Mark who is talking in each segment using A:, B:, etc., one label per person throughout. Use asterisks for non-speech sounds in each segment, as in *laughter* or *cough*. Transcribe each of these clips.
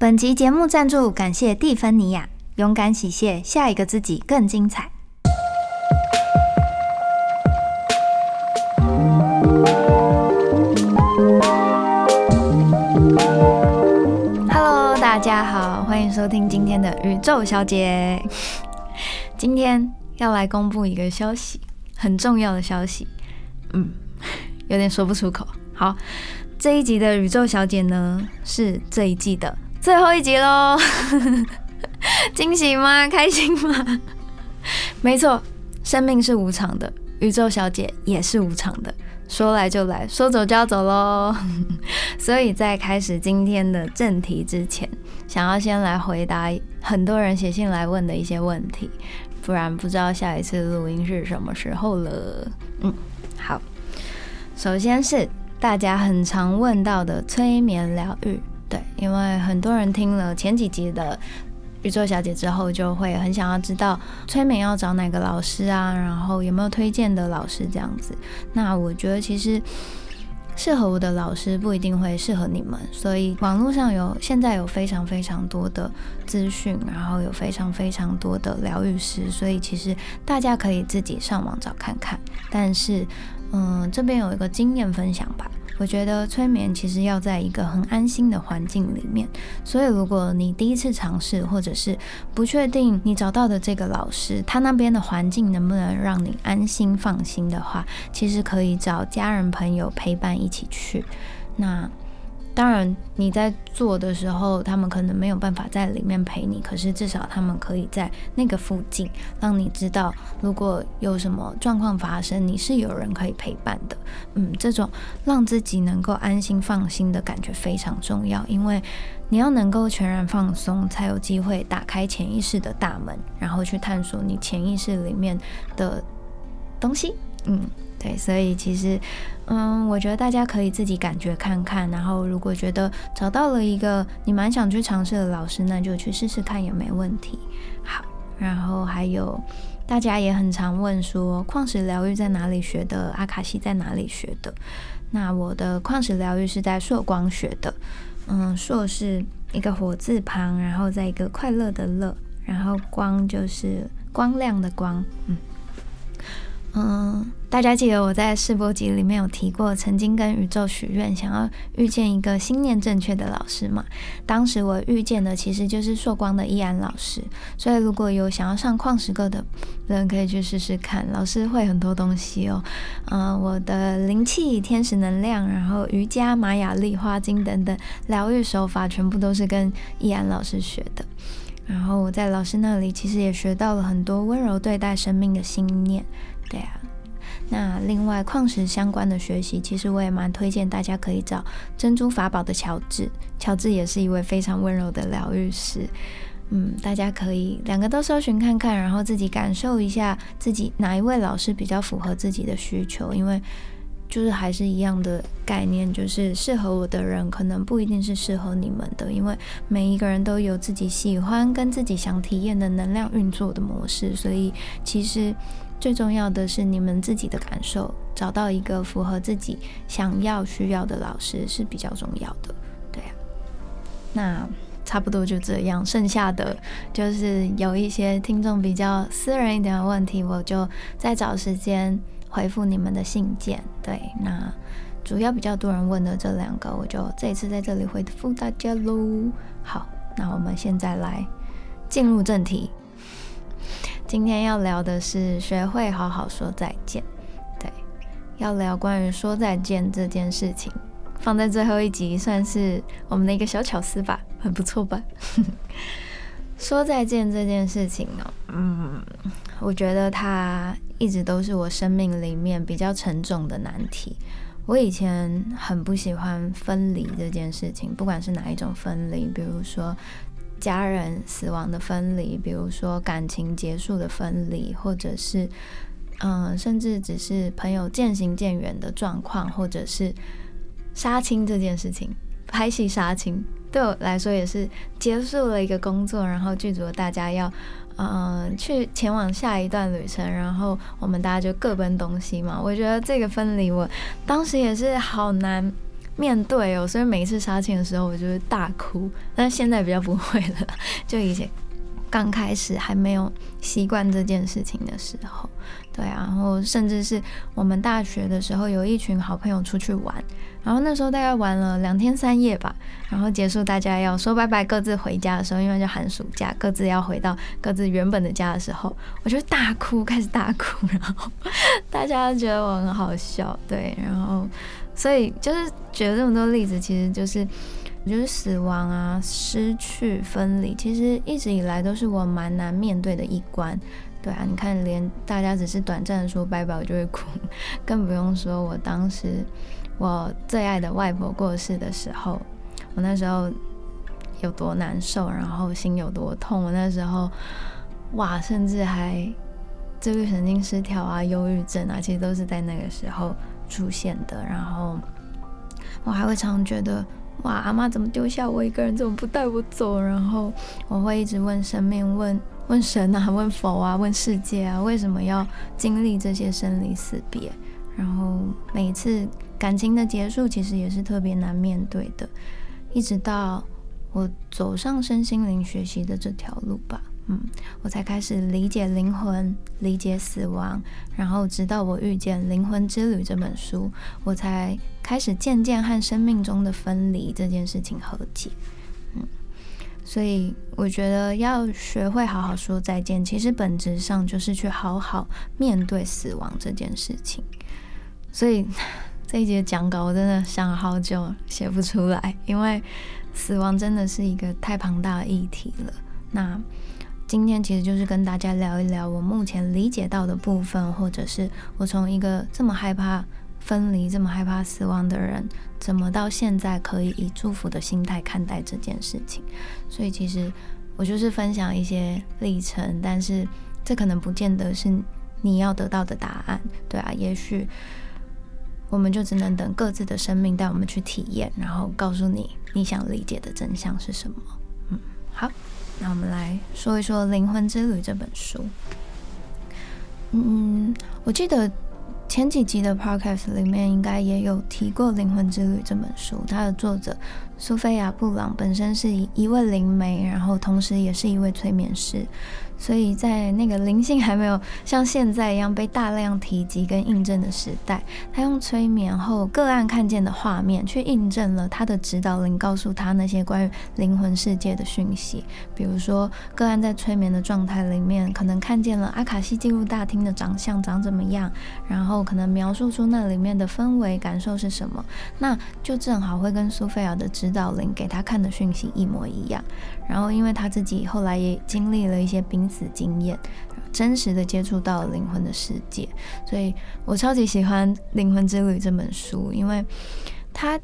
A: 本集节目赞助，感谢蒂芬尼亚，勇敢洗卸，下一个自己更精彩。Hello，大家好，欢迎收听今天的宇宙小姐。今天要来公布一个消息，很重要的消息。嗯，有点说不出口。好，这一集的宇宙小姐呢，是这一季的最后一集喽。*laughs* 惊喜吗？开心吗？没错，生命是无常的，宇宙小姐也是无常的。说来就来，说走就要走喽。*laughs* 所以在开始今天的正题之前，想要先来回答很多人写信来问的一些问题，不然不知道下一次录音是什么时候了。嗯，好，首先是大家很常问到的催眠疗愈，对，因为很多人听了前几集的。宇宙小姐之后就会很想要知道催眠要找哪个老师啊，然后有没有推荐的老师这样子。那我觉得其实适合我的老师不一定会适合你们，所以网络上有现在有非常非常多的资讯，然后有非常非常多的疗愈师，所以其实大家可以自己上网找看看。但是，嗯，这边有一个经验分享吧。我觉得催眠其实要在一个很安心的环境里面，所以如果你第一次尝试，或者是不确定你找到的这个老师，他那边的环境能不能让你安心放心的话，其实可以找家人朋友陪伴一起去。那。当然，你在做的时候，他们可能没有办法在里面陪你，可是至少他们可以在那个附近，让你知道，如果有什么状况发生，你是有人可以陪伴的。嗯，这种让自己能够安心放心的感觉非常重要，因为你要能够全然放松，才有机会打开潜意识的大门，然后去探索你潜意识里面的东西。嗯。对，所以其实，嗯，我觉得大家可以自己感觉看看，然后如果觉得找到了一个你蛮想去尝试的老师，那就去试试看也没问题。好，然后还有大家也很常问说，矿石疗愈在哪里学的？阿卡西在哪里学的？那我的矿石疗愈是在硕光学的，嗯，硕是一个火字旁，然后在一个快乐的乐，然后光就是光亮的光，嗯。嗯，大家记得我在试播集里面有提过，曾经跟宇宙许愿，想要遇见一个心念正确的老师嘛？当时我遇见的其实就是硕光的易安老师，所以如果有想要上矿石课的人，可以去试试看，老师会很多东西哦。嗯，我的灵气、天使能量，然后瑜伽、玛雅历、花精等等疗愈手法，全部都是跟易安老师学的。然后我在老师那里其实也学到了很多温柔对待生命的信念。对啊，那另外矿石相关的学习，其实我也蛮推荐大家可以找珍珠法宝的乔治。乔治也是一位非常温柔的疗愈师。嗯，大家可以两个都搜寻看看，然后自己感受一下自己哪一位老师比较符合自己的需求。因为就是还是一样的概念，就是适合我的人可能不一定是适合你们的，因为每一个人都有自己喜欢跟自己想体验的能量运作的模式，所以其实。最重要的是你们自己的感受，找到一个符合自己想要需要的老师是比较重要的，对啊。那差不多就这样，剩下的就是有一些听众比较私人一点的问题，我就再找时间回复你们的信件。对，那主要比较多人问的这两个，我就这一次在这里回复大家喽。好，那我们现在来进入正题。今天要聊的是学会好好说再见。对，要聊关于说再见这件事情，放在最后一集算是我们的一个小巧思吧，很不错吧？*laughs* 说再见这件事情哦，嗯，我觉得它一直都是我生命里面比较沉重的难题。我以前很不喜欢分离这件事情，不管是哪一种分离，比如说。家人死亡的分离，比如说感情结束的分离，或者是嗯，甚至只是朋友渐行渐远的状况，或者是杀青这件事情，拍戏杀青对我来说也是结束了一个工作，然后剧组大家要嗯去前往下一段旅程，然后我们大家就各奔东西嘛。我觉得这个分离，我当时也是好难。面对哦，所以每一次杀青的时候，我就会大哭。但现在比较不会了，就以前刚开始还没有习惯这件事情的时候，对啊，然后甚至是我们大学的时候，有一群好朋友出去玩。然后那时候大概玩了两天三夜吧，然后结束大家要说拜拜，各自回家的时候，因为就寒暑假，各自要回到各自原本的家的时候，我就大哭，开始大哭，然后大家都觉得我很好笑，对，然后所以就是举了这么多例子，其实就是我觉得死亡啊、失去、分离，其实一直以来都是我蛮难面对的一关，对啊，你看连大家只是短暂的说拜拜，我就会哭，更不用说我当时。我最爱的外婆过世的时候，我那时候有多难受，然后心有多痛。我那时候，哇，甚至还自律神经失调啊、忧郁症啊，其实都是在那个时候出现的。然后我还会常常觉得，哇，阿妈怎么丢下我一个人，怎么不带我走？然后我会一直问生命、问问神啊、*laughs* 问佛啊、问世界啊，为什么要经历这些生离死别？然后每一次。感情的结束其实也是特别难面对的，一直到我走上身心灵学习的这条路吧，嗯，我才开始理解灵魂，理解死亡，然后直到我遇见《灵魂之旅》这本书，我才开始渐渐和生命中的分离这件事情和解，嗯，所以我觉得要学会好好说再见，其实本质上就是去好好面对死亡这件事情，所以。这一节讲稿我真的想了好久，写不出来，因为死亡真的是一个太庞大的议题了。那今天其实就是跟大家聊一聊我目前理解到的部分，或者是我从一个这么害怕分离、这么害怕死亡的人，怎么到现在可以以祝福的心态看待这件事情。所以其实我就是分享一些历程，但是这可能不见得是你要得到的答案，对啊，也许。我们就只能等各自的生命带我们去体验，然后告诉你你想理解的真相是什么。嗯，好，那我们来说一说《灵魂之旅》这本书。嗯，我记得前几集的 podcast 里面应该也有提过《灵魂之旅》这本书，它的作者苏菲亚·布朗本身是一位灵媒，然后同时也是一位催眠师。所以在那个灵性还没有像现在一样被大量提及跟印证的时代，他用催眠后个案看见的画面，去印证了他的指导灵告诉他那些关于灵魂世界的讯息。比如说，个案在催眠的状态里面，可能看见了阿卡西记录大厅的长相长怎么样，然后可能描述出那里面的氛围感受是什么，那就正好会跟苏菲亚的指导灵给他看的讯息一模一样。然后，因为他自己后来也经历了一些濒死经验，真实的接触到灵魂的世界，所以我超级喜欢《灵魂之旅》这本书，因为它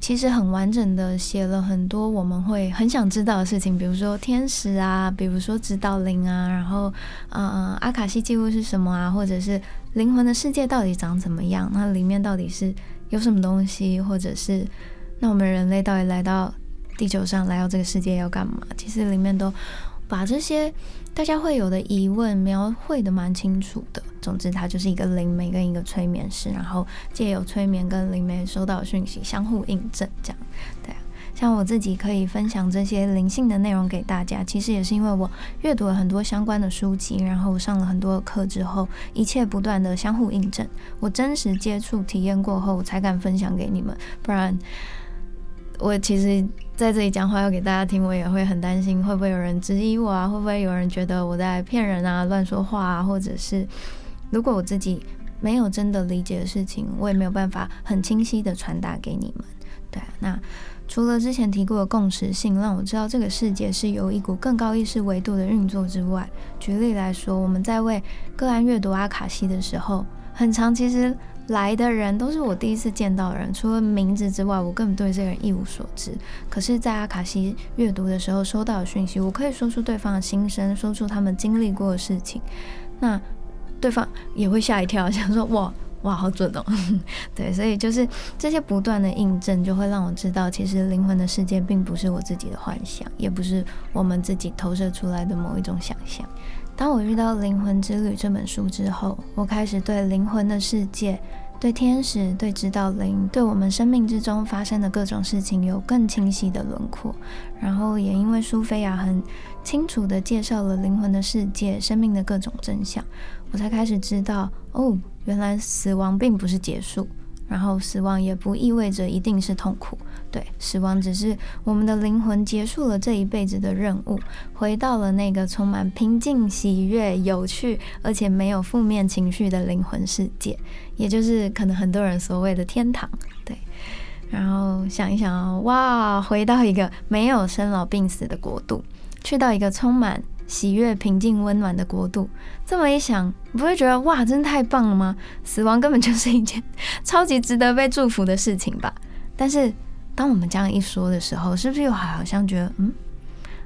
A: 其实很完整的写了很多我们会很想知道的事情，比如说天使啊，比如说指导灵啊，然后嗯阿卡西记录是什么啊，或者是灵魂的世界到底长怎么样？那里面到底是有什么东西，或者是那我们人类到底来到？地球上来到这个世界要干嘛？其实里面都把这些大家会有的疑问描绘的蛮清楚的。总之，它就是一个灵媒跟一个催眠师，然后借由催眠跟灵媒收到讯息相互印证，这样对啊。像我自己可以分享这些灵性的内容给大家，其实也是因为我阅读了很多相关的书籍，然后上了很多课之后，一切不断的相互印证，我真实接触体验过后才敢分享给你们，不然。我其实在这里讲话要给大家听，我也会很担心，会不会有人质疑我啊？会不会有人觉得我在骗人啊、乱说话啊？或者是如果我自己没有真的理解的事情，我也没有办法很清晰的传达给你们。对啊，那除了之前提过的共识性，让我知道这个世界是由一股更高意识维度的运作之外，举例来说，我们在为个案阅读阿卡西的时候，很长其实。*laughs* 来的人都是我第一次见到的人，除了名字之外，我根本对这个人一无所知。可是，在阿卡西阅读的时候收到的讯息，我可以说出对方的心声，说出他们经历过的事情，那对方也会吓一跳，想说哇哇好准哦。*laughs* 对，所以就是这些不断的印证，就会让我知道，其实灵魂的世界并不是我自己的幻想，也不是我们自己投射出来的某一种想象。当我遇到《灵魂之旅》这本书之后，我开始对灵魂的世界对天使、对指导灵、对我们生命之中发生的各种事情有更清晰的轮廓。然后也因为苏菲亚很清楚地介绍了灵魂的世界、生命的各种真相，我才开始知道，哦，原来死亡并不是结束。然后死亡也不意味着一定是痛苦，对，死亡只是我们的灵魂结束了这一辈子的任务，回到了那个充满平静、喜悦、有趣，而且没有负面情绪的灵魂世界，也就是可能很多人所谓的天堂，对。然后想一想哦，哇，回到一个没有生老病死的国度，去到一个充满。喜悦、平静、温暖的国度。这么一想，你不会觉得哇，真的太棒了吗？死亡根本就是一件超级值得被祝福的事情吧？但是，当我们这样一说的时候，是不是又好像觉得，嗯，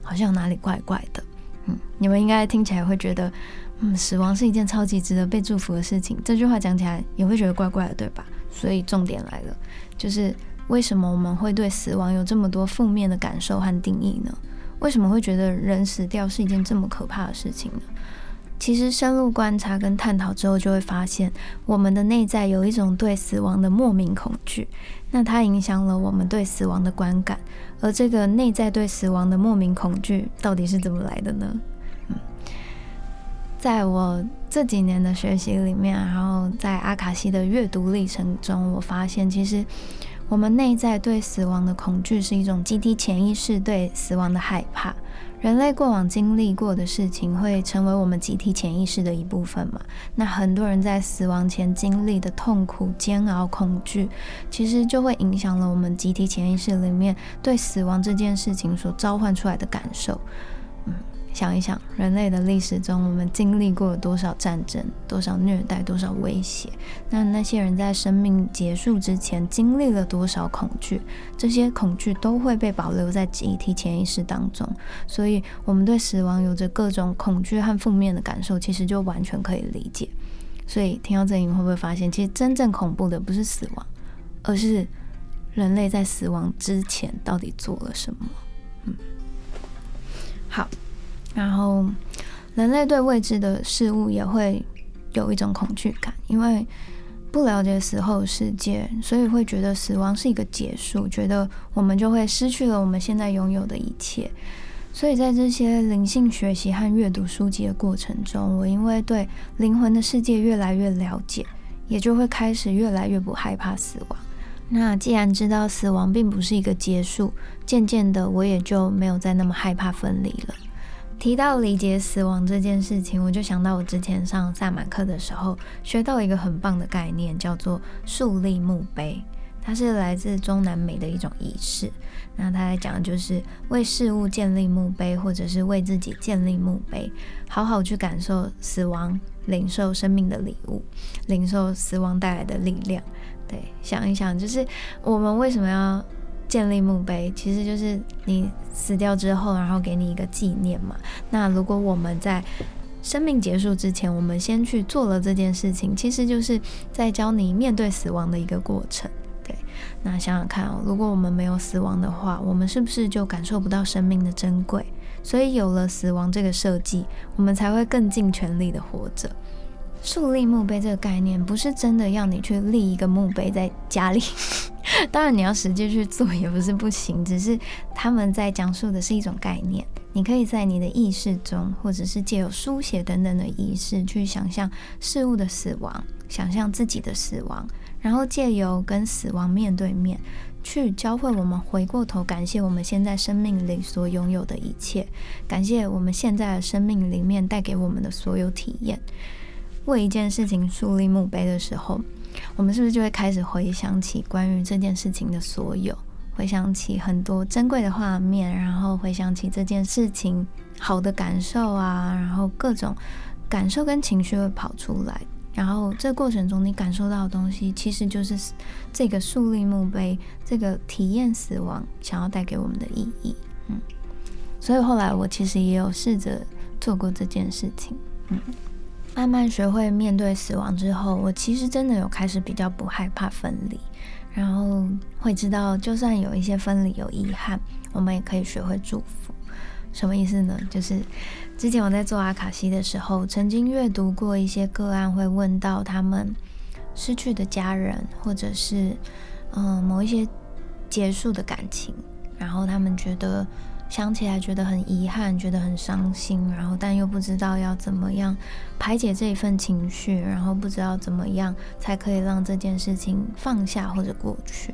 A: 好像哪里怪怪的？嗯，你们应该听起来会觉得，嗯，死亡是一件超级值得被祝福的事情。这句话讲起来也会觉得怪怪的，对吧？所以重点来了，就是为什么我们会对死亡有这么多负面的感受和定义呢？为什么会觉得人死掉是一件这么可怕的事情呢？其实深入观察跟探讨之后，就会发现我们的内在有一种对死亡的莫名恐惧，那它影响了我们对死亡的观感。而这个内在对死亡的莫名恐惧到底是怎么来的呢？嗯，在我这几年的学习里面，然后在阿卡西的阅读历程中，我发现其实。我们内在对死亡的恐惧是一种集体潜意识对死亡的害怕。人类过往经历过的事情会成为我们集体潜意识的一部分嘛？那很多人在死亡前经历的痛苦、煎熬、恐惧，其实就会影响了我们集体潜意识里面对死亡这件事情所召唤出来的感受。想一想，人类的历史中，我们经历过了多少战争、多少虐待、多少威胁？那那些人在生命结束之前经历了多少恐惧？这些恐惧都会被保留在集体潜意识当中，所以我们对死亡有着各种恐惧和负面的感受，其实就完全可以理解。所以听到这里，你会不会发现，其实真正恐怖的不是死亡，而是人类在死亡之前到底做了什么？嗯，好。然后，人类对未知的事物也会有一种恐惧感，因为不了解死后世界，所以会觉得死亡是一个结束，觉得我们就会失去了我们现在拥有的一切。所以在这些灵性学习和阅读书籍的过程中，我因为对灵魂的世界越来越了解，也就会开始越来越不害怕死亡。那既然知道死亡并不是一个结束，渐渐的我也就没有再那么害怕分离了。提到理解死亡这件事情，我就想到我之前上萨满课的时候学到一个很棒的概念，叫做树立墓碑。它是来自中南美的一种仪式。那它来讲就是为事物建立墓碑，或者是为自己建立墓碑，好好去感受死亡，领受生命的礼物，领受死亡带来的力量。对，想一想，就是我们为什么要？建立墓碑其实就是你死掉之后，然后给你一个纪念嘛。那如果我们在生命结束之前，我们先去做了这件事情，其实就是在教你面对死亡的一个过程。对，那想想看哦，如果我们没有死亡的话，我们是不是就感受不到生命的珍贵？所以有了死亡这个设计，我们才会更尽全力的活着。树立墓碑这个概念，不是真的要你去立一个墓碑在家里。*laughs* 当然，你要实际去做也不是不行，只是他们在讲述的是一种概念。你可以在你的意识中，或者是借由书写等等的仪式，去想象事物的死亡，想象自己的死亡，然后借由跟死亡面对面，去教会我们回过头感谢我们现在生命里所拥有的一切，感谢我们现在的生命里面带给我们的所有体验。为一件事情树立墓碑的时候。我们是不是就会开始回想起关于这件事情的所有，回想起很多珍贵的画面，然后回想起这件事情好的感受啊，然后各种感受跟情绪会跑出来，然后这过程中你感受到的东西，其实就是这个树立墓碑，这个体验死亡想要带给我们的意义。嗯，所以后来我其实也有试着做过这件事情。嗯。慢慢学会面对死亡之后，我其实真的有开始比较不害怕分离，然后会知道，就算有一些分离有遗憾，我们也可以学会祝福。什么意思呢？*laughs* 就是之前我在做阿卡西的时候，曾经阅读过一些个案，会问到他们失去的家人，或者是嗯某一些结束的感情，然后他们觉得想起来觉得很遗憾，觉得很伤心，然后但又不知道要怎么样排解这一份情绪，然后不知道怎么样才可以让这件事情放下或者过去。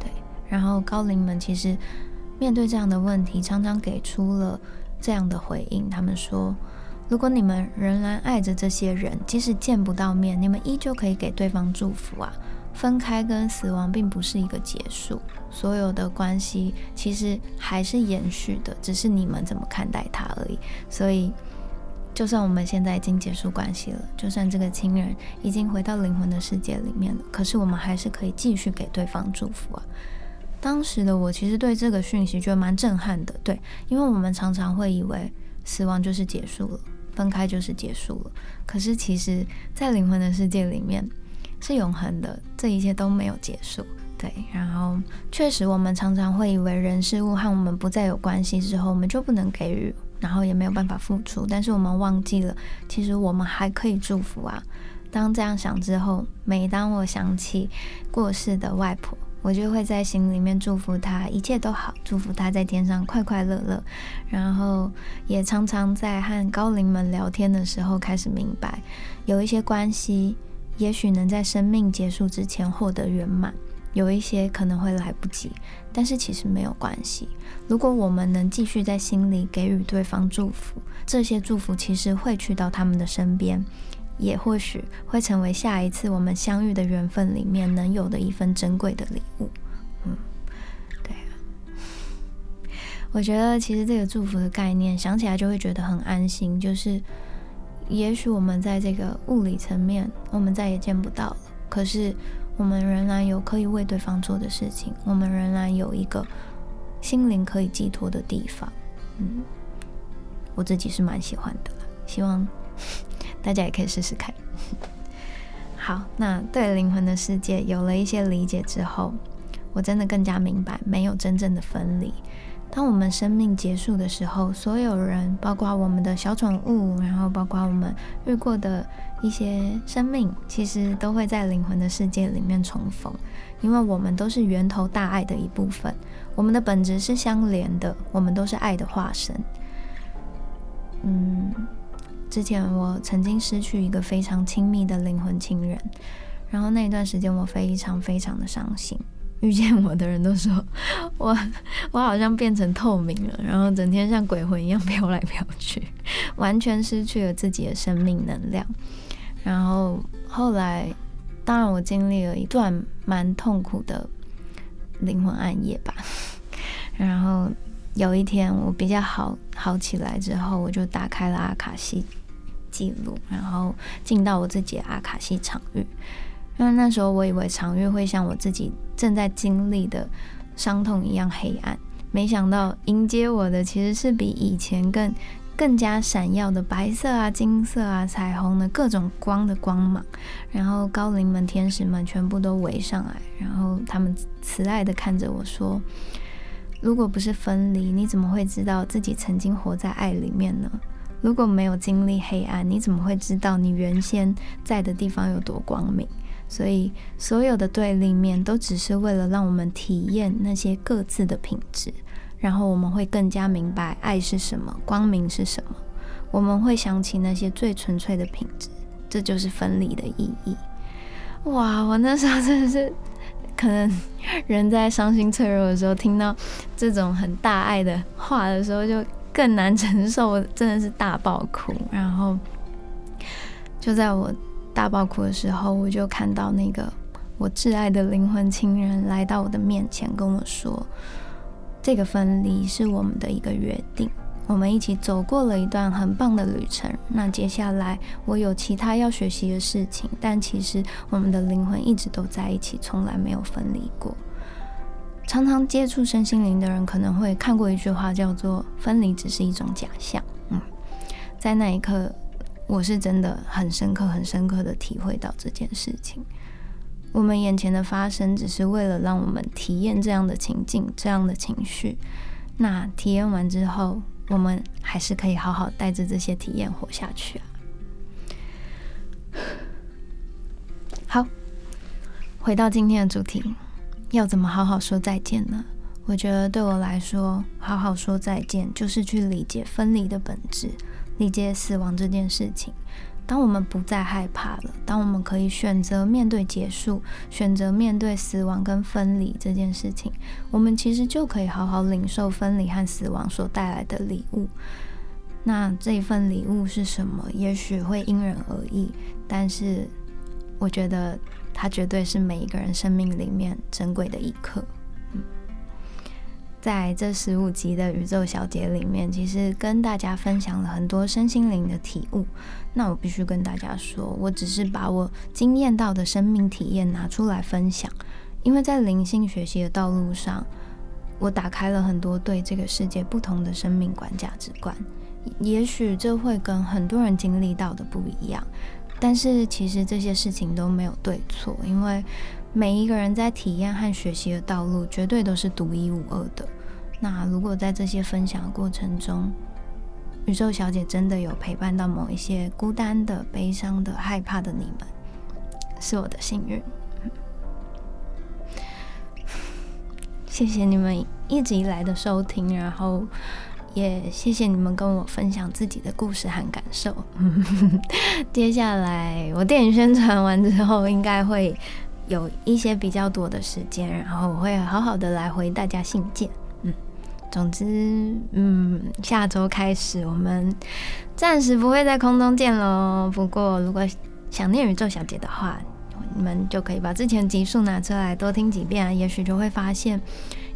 A: 对，然后高龄们其实面对这样的问题，常常给出了这样的回应，他们说。如果你们仍然爱着这些人，即使见不到面，你们依旧可以给对方祝福啊。分开跟死亡并不是一个结束，所有的关系其实还是延续的，只是你们怎么看待它而已。所以，就算我们现在已经结束关系了，就算这个亲人已经回到灵魂的世界里面了，可是我们还是可以继续给对方祝福啊。当时的我其实对这个讯息觉得蛮震撼的，对，因为我们常常会以为死亡就是结束了。分开就是结束了，可是其实，在灵魂的世界里面是永恒的，这一切都没有结束。对，然后确实，我们常常会以为人事物和我们不再有关系之后，我们就不能给予，然后也没有办法付出。但是我们忘记了，其实我们还可以祝福啊。当这样想之后，每当我想起过世的外婆。我就会在心里面祝福她一切都好，祝福她在天上快快乐乐。然后也常常在和高龄们聊天的时候，开始明白，有一些关系也许能在生命结束之前获得圆满，有一些可能会来不及，但是其实没有关系。如果我们能继续在心里给予对方祝福，这些祝福其实会去到他们的身边。也或许会成为下一次我们相遇的缘分里面能有的一份珍贵的礼物。嗯，对啊，我觉得其实这个祝福的概念想起来就会觉得很安心。就是也许我们在这个物理层面我们再也见不到了，可是我们仍然有可以为对方做的事情，我们仍然有一个心灵可以寄托的地方。嗯，我自己是蛮喜欢的，*laughs* 希望。大家也可以试试看。*laughs* 好，那对灵魂的世界有了一些理解之后，我真的更加明白，没有真正的分离。当我们生命结束的时候，所有人，包括我们的小宠物，然后包括我们遇过的一些生命，其实都会在灵魂的世界里面重逢，因为我们都是源头大爱的一部分，我们的本质是相连的，我们都是爱的化身。嗯。之前我曾经失去一个非常亲密的灵魂亲人，然后那一段时间我非常非常的伤心。遇见我的人都说 *laughs* 我我好像变成透明了，然后整天像鬼魂一样飘来飘去，*laughs* 完全失去了自己的生命能量。然后后来，当然我经历了一段蛮痛苦的灵魂暗夜吧。*laughs* 然后。有一天我比较好好起来之后，我就打开了阿卡西记录，然后进到我自己的阿卡西场域。因为那时候我以为长月会像我自己正在经历的伤痛一样黑暗，没想到迎接我的其实是比以前更更加闪耀的白色啊、金色啊、彩虹的各种光的光芒。然后高灵们、天使们全部都围上来，然后他们慈爱的看着我说。如果不是分离，你怎么会知道自己曾经活在爱里面呢？如果没有经历黑暗，你怎么会知道你原先在的地方有多光明？所以，所有的对立面都只是为了让我们体验那些各自的品质，然后我们会更加明白爱是什么，光明是什么。我们会想起那些最纯粹的品质，这就是分离的意义。哇，我那时候真的是。可能人在伤心脆弱的时候，听到这种很大爱的话的时候，就更难承受。真的是大爆哭。然后就在我大爆哭的时候，我就看到那个我挚爱的灵魂亲人来到我的面前，跟我说：“这个分离是我们的一个约定。”我们一起走过了一段很棒的旅程。那接下来我有其他要学习的事情，但其实我们的灵魂一直都在一起，从来没有分离过。常常接触身心灵的人可能会看过一句话，叫做“分离只是一种假象”。嗯，在那一刻，我是真的很深刻、很深刻的体会到这件事情。我们眼前的发生，只是为了让我们体验这样的情境、这样的情绪。那体验完之后，我们还是可以好好带着这些体验活下去啊！好，回到今天的主题，要怎么好好说再见呢？我觉得对我来说，好好说再见就是去理解分离的本质，理解死亡这件事情。当我们不再害怕了，当我们可以选择面对结束，选择面对死亡跟分离这件事情，我们其实就可以好好领受分离和死亡所带来的礼物。那这一份礼物是什么？也许会因人而异，但是我觉得它绝对是每一个人生命里面珍贵的一刻。在这十五集的宇宙小姐里面，其实跟大家分享了很多身心灵的体悟。那我必须跟大家说，我只是把我经验到的生命体验拿出来分享，因为在灵性学习的道路上，我打开了很多对这个世界不同的生命观、价值观。也许这会跟很多人经历到的不一样，但是其实这些事情都没有对错，因为每一个人在体验和学习的道路绝对都是独一无二的。那如果在这些分享的过程中，宇宙小姐真的有陪伴到某一些孤单的、悲伤的、害怕的你们，是我的幸运。*laughs* 谢谢你们一直以来的收听，然后也谢谢你们跟我分享自己的故事和感受。*laughs* 接下来我电影宣传完之后，应该会有一些比较多的时间，然后我会好好的来回大家信件。总之，嗯，下周开始我们暂时不会在空中见喽。不过，如果想念宇宙小姐的话，你们就可以把之前集数拿出来多听几遍，也许就会发现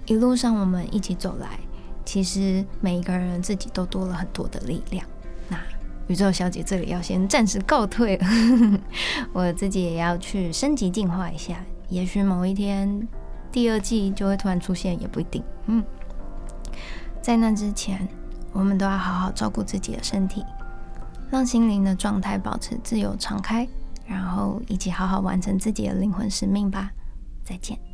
A: 一路上我们一起走来，其实每一个人自己都多了很多的力量。那宇宙小姐这里要先暂时告退了，我自己也要去升级进化一下，也许某一天第二季就会突然出现，也不一定。嗯。在那之前，我们都要好好照顾自己的身体，让心灵的状态保持自由敞开，然后一起好好完成自己的灵魂使命吧。再见。